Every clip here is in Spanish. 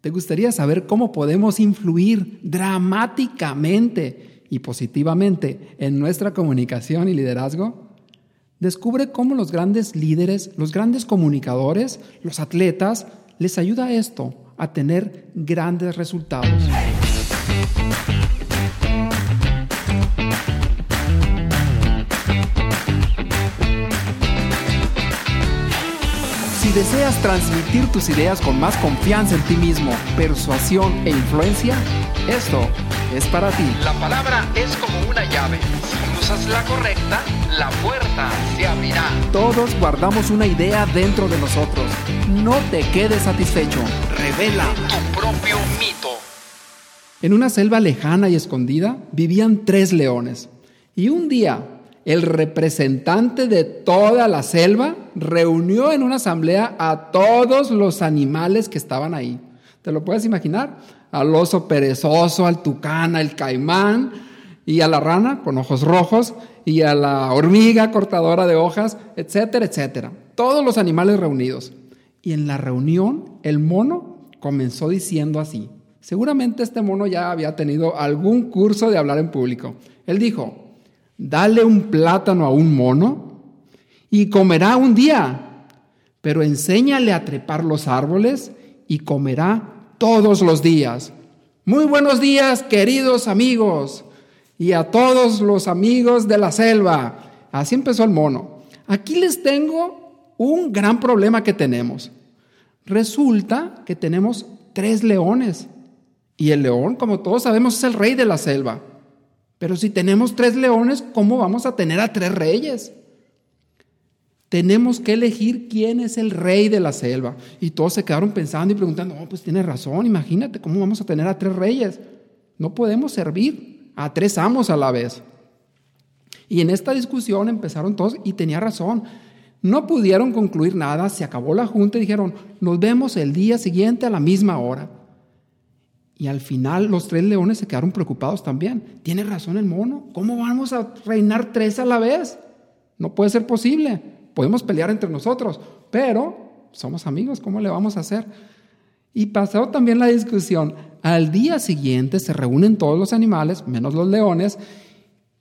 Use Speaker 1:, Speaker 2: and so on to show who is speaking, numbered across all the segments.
Speaker 1: ¿Te gustaría saber cómo podemos influir dramáticamente y positivamente en nuestra comunicación y liderazgo? Descubre cómo los grandes líderes, los grandes comunicadores, los atletas, les ayuda esto, a tener grandes resultados. Si deseas transmitir tus ideas con más confianza en ti mismo, persuasión e influencia, esto es para ti.
Speaker 2: La palabra es como una llave. Si usas la correcta, la puerta se abrirá.
Speaker 1: Todos guardamos una idea dentro de nosotros. No te quedes satisfecho. Revela
Speaker 2: tu propio mito.
Speaker 1: En una selva lejana y escondida vivían tres leones. Y un día el representante de toda la selva reunió en una asamblea a todos los animales que estaban ahí. ¿Te lo puedes imaginar? Al oso perezoso, al tucán, al caimán y a la rana con ojos rojos y a la hormiga cortadora de hojas, etcétera, etcétera. Todos los animales reunidos. Y en la reunión el mono comenzó diciendo así. Seguramente este mono ya había tenido algún curso de hablar en público. Él dijo, dale un plátano a un mono y comerá un día, pero enséñale a trepar los árboles y comerá todos los días. Muy buenos días, queridos amigos, y a todos los amigos de la selva. Así empezó el mono. Aquí les tengo un gran problema que tenemos. Resulta que tenemos tres leones. Y el león, como todos sabemos, es el rey de la selva. Pero si tenemos tres leones, ¿cómo vamos a tener a tres reyes? Tenemos que elegir quién es el rey de la selva. Y todos se quedaron pensando y preguntando, oh, pues tiene razón, imagínate cómo vamos a tener a tres reyes. No podemos servir a tres amos a la vez. Y en esta discusión empezaron todos y tenía razón. No pudieron concluir nada, se acabó la junta y dijeron, nos vemos el día siguiente a la misma hora. Y al final los tres leones se quedaron preocupados también. Tiene razón el mono. ¿Cómo vamos a reinar tres a la vez? No puede ser posible. Podemos pelear entre nosotros, pero somos amigos. ¿Cómo le vamos a hacer? Y pasó también la discusión. Al día siguiente se reúnen todos los animales, menos los leones,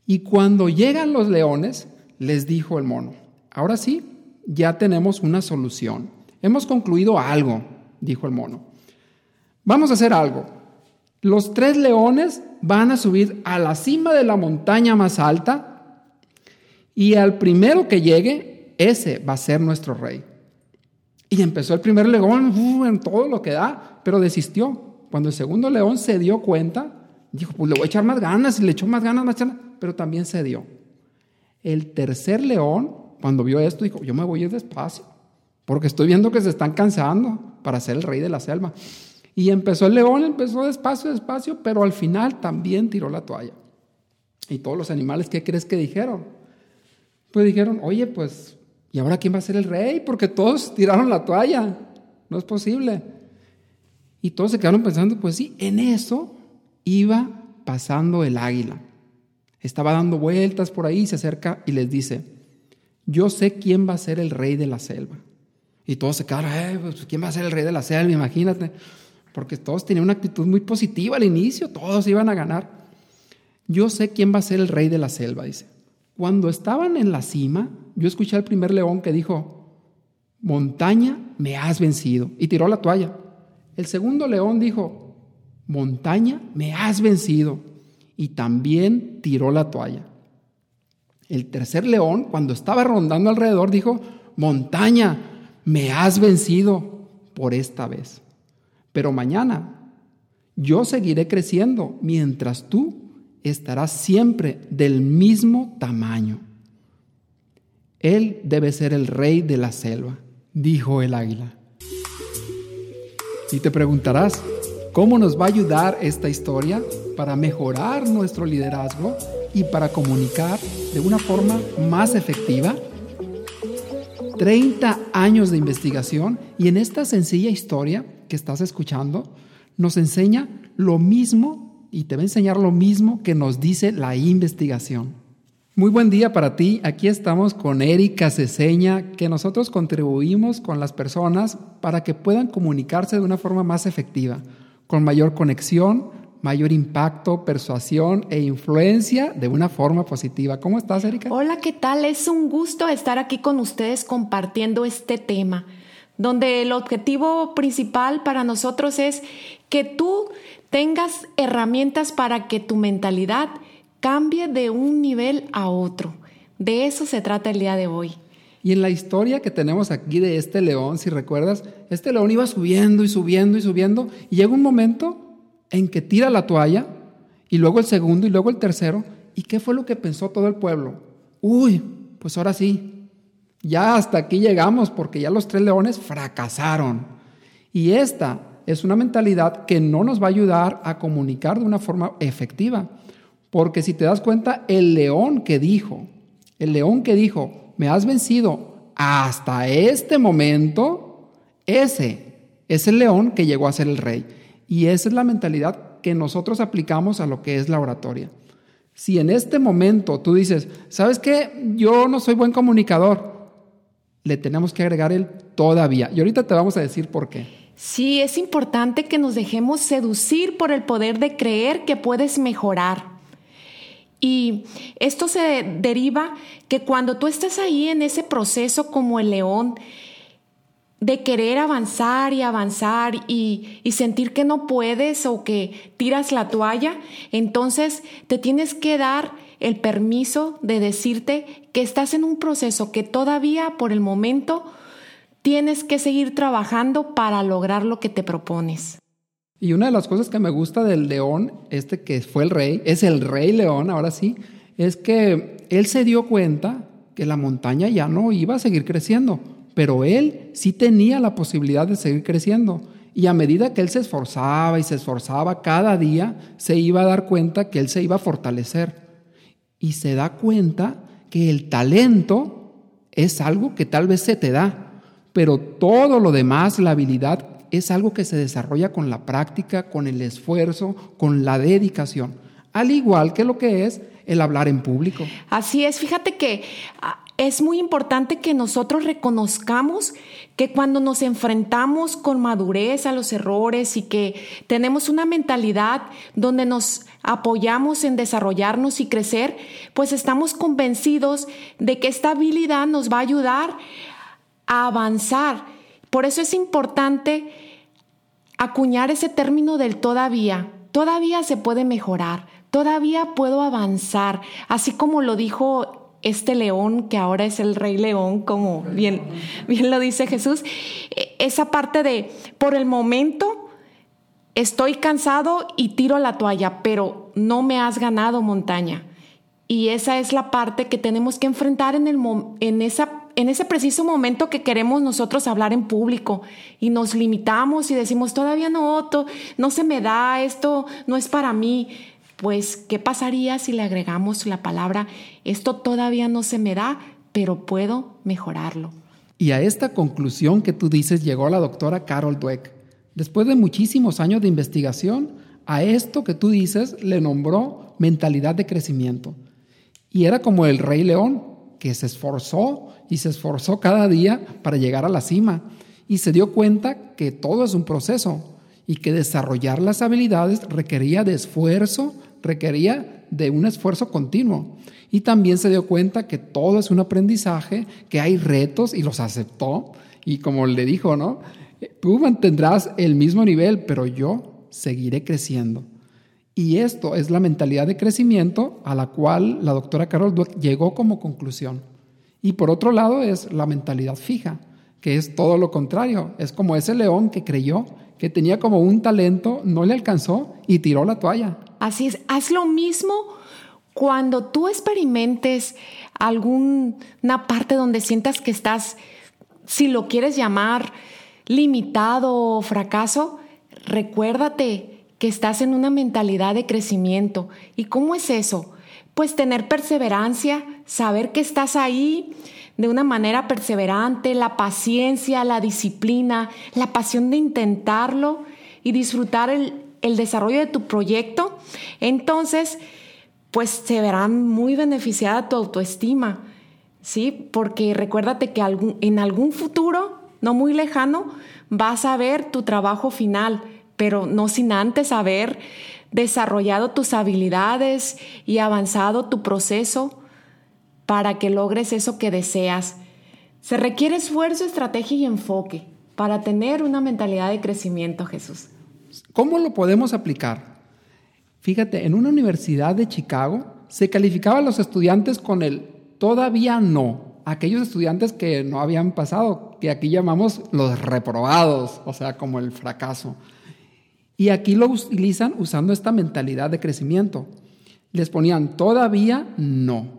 Speaker 1: y cuando llegan los leones, les dijo el mono, ahora sí, ya tenemos una solución. Hemos concluido algo, dijo el mono. Vamos a hacer algo. Los tres leones van a subir a la cima de la montaña más alta y al primero que llegue, ese va a ser nuestro rey. Y empezó el primer león uh, en todo lo que da, pero desistió. Cuando el segundo león se dio cuenta, dijo, pues le voy a echar más ganas, y le echó más ganas, más ganas, pero también se dio. El tercer león, cuando vio esto, dijo, yo me voy a ir despacio, porque estoy viendo que se están cansando para ser el rey de la selva. Y empezó el león, empezó despacio, despacio, pero al final también tiró la toalla. Y todos los animales, ¿qué crees que dijeron? Pues dijeron, oye, pues, ¿y ahora quién va a ser el rey? Porque todos tiraron la toalla. No es posible. Y todos se quedaron pensando, pues sí, en eso iba pasando el águila. Estaba dando vueltas por ahí, se acerca y les dice, yo sé quién va a ser el rey de la selva. Y todos se quedaron, eh, pues, ¿quién va a ser el rey de la selva? Imagínate porque todos tenían una actitud muy positiva al inicio, todos iban a ganar. Yo sé quién va a ser el rey de la selva, dice. Cuando estaban en la cima, yo escuché al primer león que dijo, montaña, me has vencido, y tiró la toalla. El segundo león dijo, montaña, me has vencido, y también tiró la toalla. El tercer león, cuando estaba rondando alrededor, dijo, montaña, me has vencido por esta vez. Pero mañana yo seguiré creciendo mientras tú estarás siempre del mismo tamaño. Él debe ser el rey de la selva, dijo el águila. Y te preguntarás, ¿cómo nos va a ayudar esta historia para mejorar nuestro liderazgo y para comunicar de una forma más efectiva? 30 años de investigación y en esta sencilla historia que estás escuchando nos enseña lo mismo y te va a enseñar lo mismo que nos dice la investigación. Muy buen día para ti. Aquí estamos con Erika Ceseña, que nosotros contribuimos con las personas para que puedan comunicarse de una forma más efectiva, con mayor conexión, mayor impacto, persuasión e influencia de una forma positiva. ¿Cómo estás, Erika?
Speaker 3: Hola, ¿qué tal? Es un gusto estar aquí con ustedes compartiendo este tema, donde el objetivo principal para nosotros es que tú tengas herramientas para que tu mentalidad cambie de un nivel a otro. De eso se trata el día de hoy.
Speaker 1: Y en la historia que tenemos aquí de este león, si recuerdas, este león iba subiendo y subiendo y subiendo, y llega un momento en que tira la toalla, y luego el segundo y luego el tercero, ¿y qué fue lo que pensó todo el pueblo? Uy, pues ahora sí, ya hasta aquí llegamos porque ya los tres leones fracasaron. Y esta es una mentalidad que no nos va a ayudar a comunicar de una forma efectiva. Porque si te das cuenta, el león que dijo, el león que dijo, me has vencido hasta este momento, ese es el león que llegó a ser el rey. Y esa es la mentalidad que nosotros aplicamos a lo que es la oratoria. Si en este momento tú dices, ¿sabes qué? Yo no soy buen comunicador, le tenemos que agregar el todavía. Y ahorita te vamos a decir por qué.
Speaker 3: Sí, es importante que nos dejemos seducir por el poder de creer que puedes mejorar. Y esto se deriva que cuando tú estás ahí en ese proceso como el león, de querer avanzar y avanzar y, y, sentir que no puedes o que tiras la toalla, entonces te tienes que dar el permiso de decirte que estás en un proceso que todavía por el momento tienes que seguir trabajando para lograr lo que te propones.
Speaker 1: Y una de las cosas que me gusta del león, este que fue el rey, es el rey león, ahora sí, es que él se dio cuenta que la montaña ya no iba a seguir creciendo, pero él sí tenía la posibilidad de seguir creciendo. Y a medida que él se esforzaba y se esforzaba cada día, se iba a dar cuenta que él se iba a fortalecer. Y se da cuenta que el talento es algo que tal vez se te da, pero todo lo demás, la habilidad, es algo que se desarrolla con la práctica, con el esfuerzo, con la dedicación, al igual que lo que es el hablar en público.
Speaker 3: Así es, fíjate que ah, es muy importante que nosotros reconozcamos que cuando nos enfrentamos con madurez a los errores y que tenemos una mentalidad donde nos apoyamos en desarrollarnos y crecer, pues estamos convencidos de que esta habilidad nos va a ayudar a avanzar por eso es importante acuñar ese término del todavía. Todavía se puede mejorar, todavía puedo avanzar, así como lo dijo este león, que ahora es el rey león, como bien, lo dice Jesús, e, esa parte de, por el momento, estoy cansado y tiro la toalla, pero no me has ganado montaña. Y esa es la parte que tenemos que enfrentar en, esa en ese preciso momento que queremos nosotros hablar en público y nos limitamos y decimos, todavía no, no se me da, esto no es para mí, pues, ¿qué pasaría si le agregamos la palabra, esto todavía no se me da, pero puedo mejorarlo?
Speaker 1: Y a esta conclusión que tú dices llegó la doctora Carol Dweck. Después de muchísimos años de investigación, a esto que tú dices le nombró mentalidad de crecimiento. Y era como el rey león, que se esforzó y se esforzó cada día para llegar a la cima y se dio cuenta que todo es un proceso y que desarrollar las habilidades requería de esfuerzo, requería de un esfuerzo continuo. Y también se dio cuenta que todo es un aprendizaje, que hay retos y los aceptó. Y como le dijo, ¿no? Tú mantendrás el mismo nivel, pero yo seguiré creciendo. Y esto es la mentalidad de crecimiento a la cual la doctora Carol Dweck llegó como conclusión. Y por otro lado es la mentalidad fija, que es todo lo contrario. Es como ese león que creyó que tenía como un talento, no le alcanzó y tiró la toalla.
Speaker 3: Así es, haz lo mismo cuando tú experimentes alguna parte donde sientas que estás, si lo quieres llamar, limitado o fracaso, recuérdate que estás en una mentalidad de crecimiento. ¿Y cómo es eso? pues tener perseverancia, saber que estás ahí de una manera perseverante, la paciencia, la disciplina, la pasión de intentarlo y disfrutar el, desarrollo de tu proyecto, entonces pues se verán muy beneficiada tu autoestima, ¿sí? Porque recuérdate que en algún futuro, no muy lejano, vas a ver tu trabajo final, pero no sin antes haber desarrollado tus habilidades y avanzado tu proceso para que logres eso que deseas. Se requiere esfuerzo, estrategia y enfoque para tener una mentalidad de crecimiento, Jesús.
Speaker 1: ¿Cómo lo podemos aplicar? Fíjate, en una universidad de Chicago se calificaba a los estudiantes con el todavía no, aquellos estudiantes que no habían pasado, que aquí llamamos los reprobados, o sea, como el fracaso. Y aquí lo utilizan usando esta mentalidad de crecimiento. Les ponían todavía no.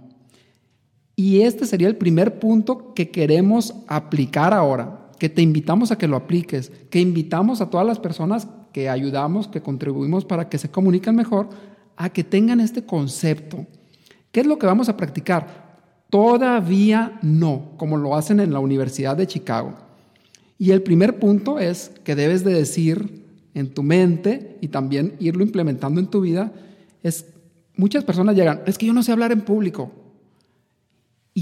Speaker 1: Y este sería el primer punto que queremos aplicar ahora, que te invitamos a que lo apliques, que invitamos a todas las personas que ayudamos, que contribuimos para que se comuniquen mejor, a que tengan este concepto. ¿Qué es lo que vamos a practicar? Todavía no, como lo hacen en la Universidad de Chicago. Y el primer punto es que debes de decir en tu mente y también irlo implementando en tu vida, es muchas personas llegan, es que yo no sé hablar en público.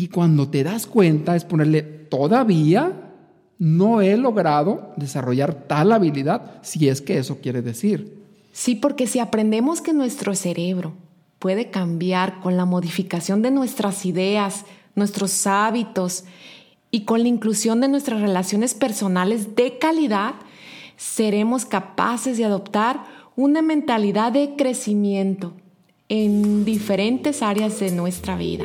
Speaker 1: Y cuando te das cuenta es ponerle, todavía no he logrado desarrollar tal habilidad, si es que eso quiere decir.
Speaker 3: Sí, porque si aprendemos que nuestro cerebro puede cambiar con la modificación de nuestras ideas, nuestros hábitos y con la inclusión de nuestras relaciones personales de calidad, seremos capaces de adoptar una mentalidad de crecimiento en diferentes áreas de nuestra vida.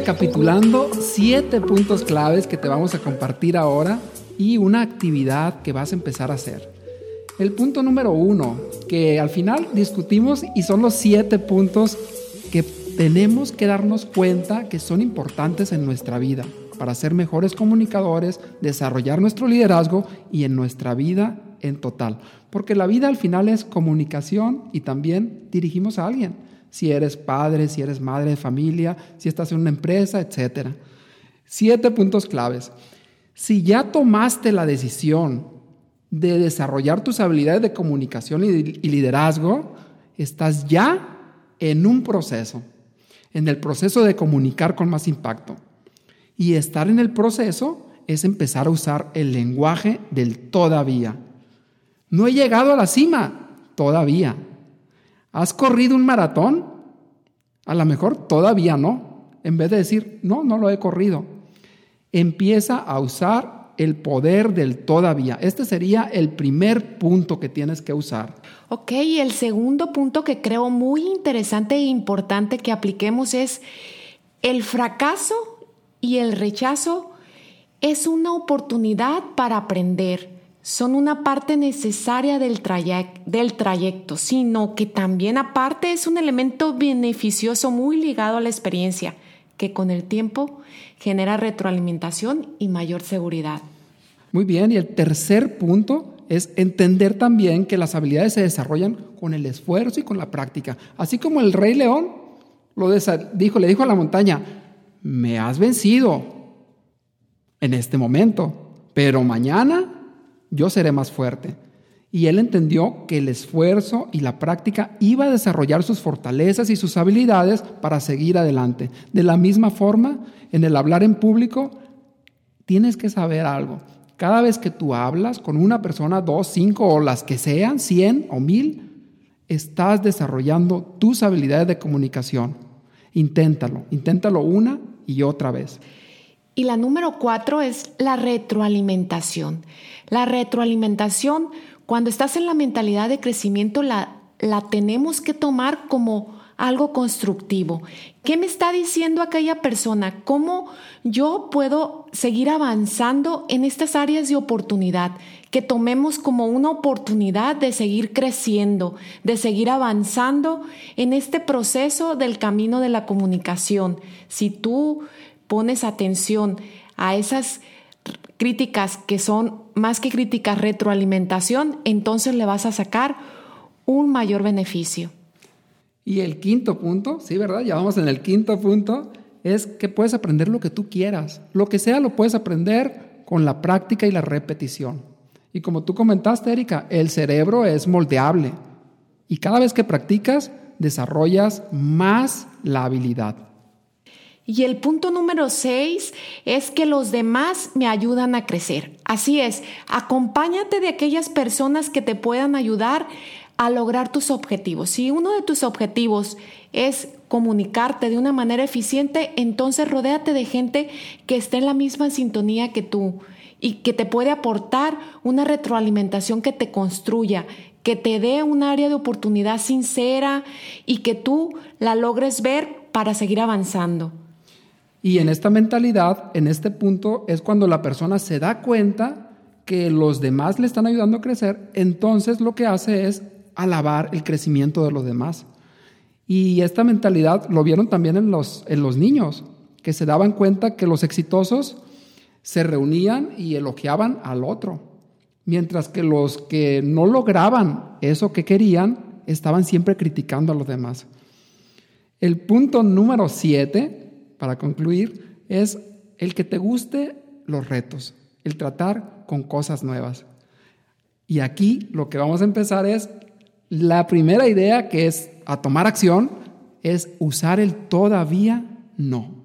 Speaker 1: Recapitulando, siete puntos claves que te vamos a compartir ahora y una actividad que vas a empezar a hacer. El punto número uno, que al final discutimos y son los siete puntos que tenemos que darnos cuenta que son importantes en nuestra vida para ser mejores comunicadores, desarrollar nuestro liderazgo y en nuestra vida en total. Porque la vida al final es comunicación y también dirigimos a alguien. Si eres padre, si eres madre de familia, si estás en una empresa, etc. Siete puntos claves. Si ya tomaste la decisión de desarrollar tus habilidades de comunicación y liderazgo, estás ya en un proceso, en el proceso de comunicar con más impacto. Y estar en el proceso es empezar a usar el lenguaje del todavía. No he llegado a la cima, todavía. ¿Has corrido un maratón? A lo mejor todavía no. En vez de decir, no, no lo he corrido. Empieza a usar el poder del todavía. Este sería el primer punto que tienes que usar.
Speaker 3: Ok, y el segundo punto que creo muy interesante e importante que apliquemos es el fracaso y el rechazo es una oportunidad para aprender. Son una parte necesaria del, del trayecto, sino que también aparte es un elemento beneficioso muy ligado a la experiencia que con el tiempo genera retroalimentación y mayor seguridad.
Speaker 1: Muy bien, y el tercer punto es entender también que las habilidades se desarrollan con el esfuerzo y con la práctica. Así como el rey león lo dijo, le dijo a la montaña, me has vencido en este momento, pero mañana yo seré más fuerte. Y él entendió que el esfuerzo y la práctica iba a desarrollar sus fortalezas y sus habilidades para seguir adelante. De la misma forma, en el hablar en público, tienes que saber algo. Cada vez que tú hablas con una persona, dos, cinco o las que sean, cien o mil, estás desarrollando tus habilidades de comunicación. Inténtalo, inténtalo una y otra vez.
Speaker 3: Y la número cuatro es la retroalimentación. La retroalimentación cuando estás en la mentalidad de crecimiento, la, la tenemos que tomar como algo constructivo. ¿Qué me está diciendo aquella persona? ¿Cómo yo puedo seguir avanzando en estas áreas de oportunidad? Que tomemos como una oportunidad de seguir creciendo, de seguir avanzando en este proceso del camino de la comunicación. Si tú pones atención a esas críticas que son más que críticas, retroalimentación, entonces le vas a sacar un mayor beneficio.
Speaker 1: Y el quinto punto, sí, ¿verdad? Ya vamos en el quinto punto, es que puedes aprender lo que tú quieras. Lo que sea lo puedes aprender con la práctica y la repetición. Y como tú comentaste, Erika, el cerebro es moldeable y cada vez que practicas desarrollas más la habilidad.
Speaker 3: Y el punto número seis es que los demás me ayudan a crecer. Así es, acompáñate de aquellas personas que te puedan ayudar a lograr tus objetivos. Si uno de tus objetivos es comunicarte de una manera eficiente, entonces rodéate de gente que esté en la misma sintonía que tú y que te puede aportar una retroalimentación que te construya, que te dé un área de oportunidad sincera y que tú la logres ver para seguir avanzando.
Speaker 1: Y en esta mentalidad, en este punto, es cuando la persona se da cuenta que los demás le están ayudando a crecer, entonces lo que hace es alabar el crecimiento de los demás. Y esta mentalidad lo vieron también en los, en los niños, que se daban cuenta que los exitosos se reunían y elogiaban al otro, mientras que los que no lograban eso que querían estaban siempre criticando a los demás. El punto número siete para concluir, es el que te guste los retos, el tratar con cosas nuevas. Y aquí lo que vamos a empezar es la primera idea que es a tomar acción, es usar el todavía no.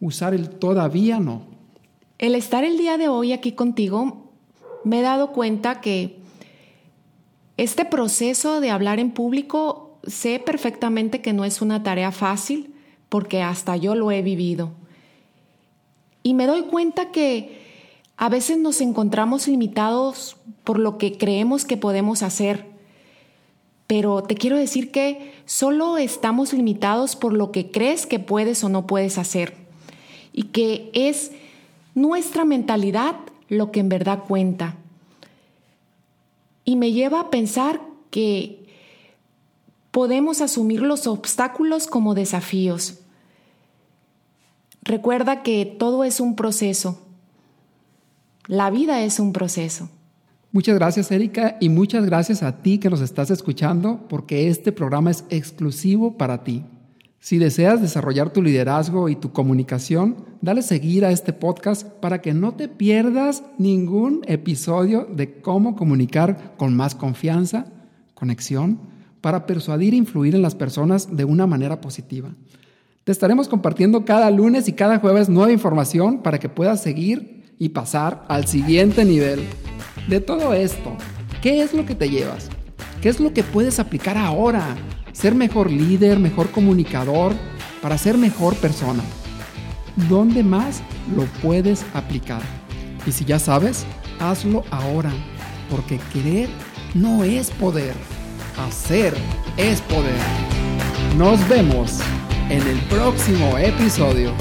Speaker 1: Usar el todavía no.
Speaker 3: El estar el día de hoy aquí contigo, me he dado cuenta que este proceso de hablar en público, sé perfectamente que no es una tarea fácil, porque hasta yo lo he vivido. Y me doy cuenta que a veces nos encontramos limitados por lo que creemos que podemos hacer. Pero te quiero decir que solo estamos limitados por lo que crees que puedes o no puedes hacer. Y que es nuestra mentalidad lo que en verdad cuenta. Y me lleva a pensar que podemos asumir los obstáculos como desafíos. Recuerda que todo es un proceso. La vida es un proceso.
Speaker 1: Muchas gracias Erika y muchas gracias a ti que nos estás escuchando porque este programa es exclusivo para ti. Si deseas desarrollar tu liderazgo y tu comunicación, dale seguir a este podcast para que no te pierdas ningún episodio de cómo comunicar con más confianza, conexión para persuadir e influir en las personas de una manera positiva. Te estaremos compartiendo cada lunes y cada jueves nueva información para que puedas seguir y pasar al siguiente nivel. De todo esto, ¿qué es lo que te llevas? ¿Qué es lo que puedes aplicar ahora? Ser mejor líder, mejor comunicador, para ser mejor persona. ¿Dónde más lo puedes aplicar? Y si ya sabes, hazlo ahora, porque querer no es poder Hacer es poder. Nos vemos en el próximo episodio.